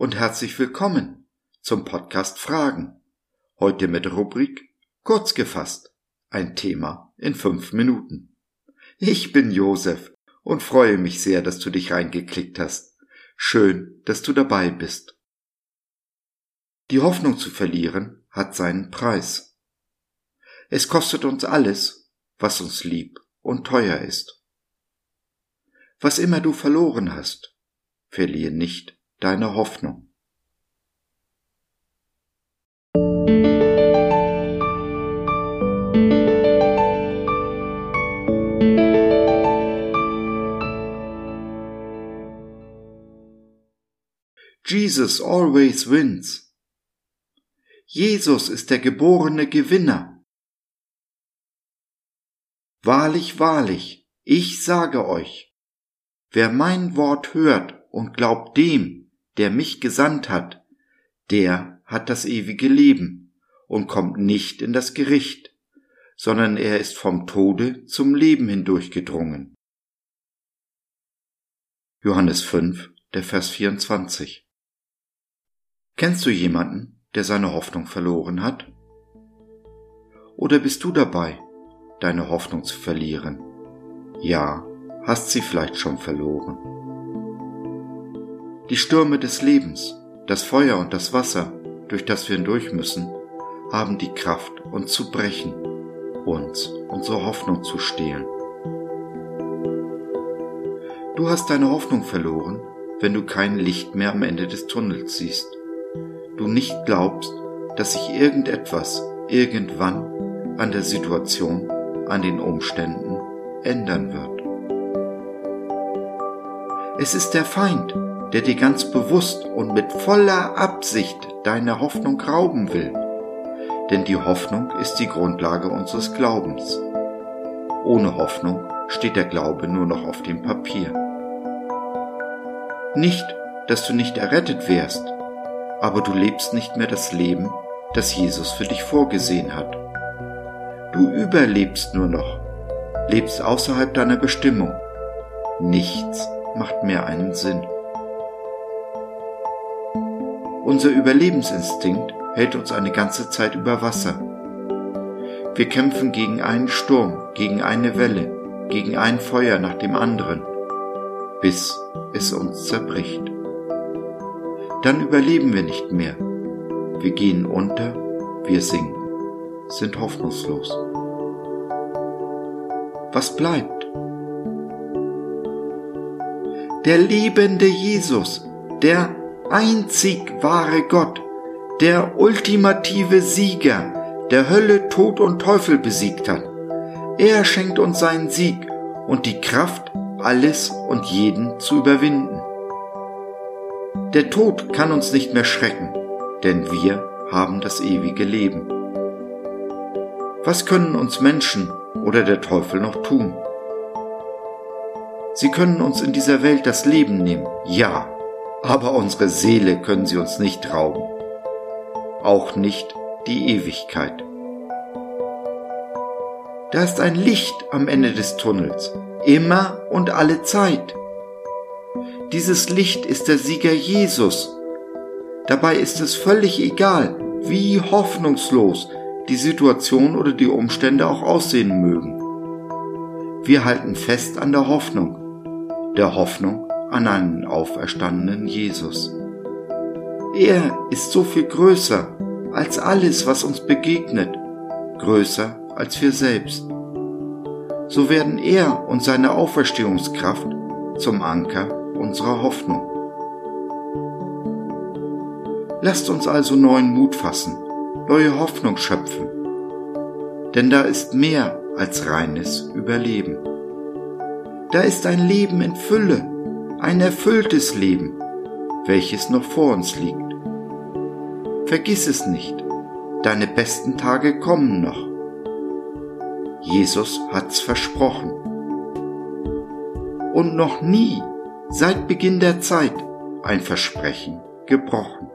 herzlich willkommen zum Podcast Fragen. Heute mit Rubrik Kurz gefasst. Ein Thema in fünf Minuten. Ich bin Josef und freue mich sehr, dass du dich reingeklickt hast. Schön, dass du dabei bist. Die Hoffnung zu verlieren hat seinen Preis. Es kostet uns alles, was uns lieb und teuer ist. Was immer du verloren hast, verliere nicht deine Hoffnung. Jesus always wins. Jesus ist der geborene Gewinner. Wahrlich, wahrlich, ich sage euch, wer mein Wort hört und glaubt dem, der mich gesandt hat, der hat das ewige Leben und kommt nicht in das Gericht, sondern er ist vom Tode zum Leben hindurchgedrungen. Johannes 5, der Vers 24. Kennst du jemanden, der seine Hoffnung verloren hat? Oder bist du dabei, deine Hoffnung zu verlieren? Ja, hast sie vielleicht schon verloren. Die Stürme des Lebens, das Feuer und das Wasser, durch das wir hindurch müssen, haben die Kraft, uns zu brechen, uns unsere Hoffnung zu stehlen. Du hast deine Hoffnung verloren, wenn du kein Licht mehr am Ende des Tunnels siehst. Du nicht glaubst, dass sich irgendetwas irgendwann an der Situation an den Umständen ändern wird. Es ist der Feind, der dir ganz bewusst und mit voller Absicht deine Hoffnung rauben will. Denn die Hoffnung ist die Grundlage unseres Glaubens. Ohne Hoffnung steht der Glaube nur noch auf dem Papier. Nicht, dass du nicht errettet wärst, aber du lebst nicht mehr das Leben, das Jesus für dich vorgesehen hat. Du überlebst nur noch, lebst außerhalb deiner Bestimmung. Nichts macht mehr einen Sinn. Unser Überlebensinstinkt hält uns eine ganze Zeit über Wasser. Wir kämpfen gegen einen Sturm, gegen eine Welle, gegen ein Feuer nach dem anderen, bis es uns zerbricht. Dann überleben wir nicht mehr. Wir gehen unter, wir sinken sind hoffnungslos. Was bleibt? Der lebende Jesus, der einzig wahre Gott, der ultimative Sieger, der Hölle, Tod und Teufel besiegt hat. Er schenkt uns seinen Sieg und die Kraft, alles und jeden zu überwinden. Der Tod kann uns nicht mehr schrecken, denn wir haben das ewige Leben. Was können uns Menschen oder der Teufel noch tun? Sie können uns in dieser Welt das Leben nehmen, ja, aber unsere Seele können sie uns nicht rauben, auch nicht die Ewigkeit. Da ist ein Licht am Ende des Tunnels, immer und alle Zeit. Dieses Licht ist der Sieger Jesus. Dabei ist es völlig egal, wie hoffnungslos die Situation oder die Umstände auch aussehen mögen. Wir halten fest an der Hoffnung, der Hoffnung an einen auferstandenen Jesus. Er ist so viel größer als alles, was uns begegnet, größer als wir selbst. So werden er und seine Auferstehungskraft zum Anker unserer Hoffnung. Lasst uns also neuen Mut fassen neue Hoffnung schöpfen. Denn da ist mehr als reines Überleben. Da ist ein Leben in Fülle, ein erfülltes Leben, welches noch vor uns liegt. Vergiss es nicht, deine besten Tage kommen noch. Jesus hat's versprochen. Und noch nie, seit Beginn der Zeit, ein Versprechen gebrochen.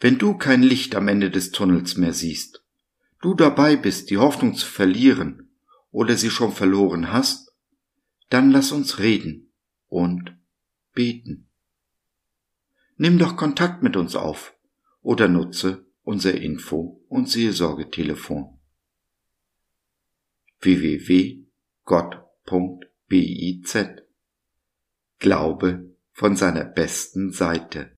Wenn du kein Licht am Ende des Tunnels mehr siehst, du dabei bist, die Hoffnung zu verlieren oder sie schon verloren hast, Dann lass uns reden und beten. Nimm doch Kontakt mit uns auf oder nutze unser Info- und Seelsorgetelefon www.gott.biz Glaube von seiner besten Seite.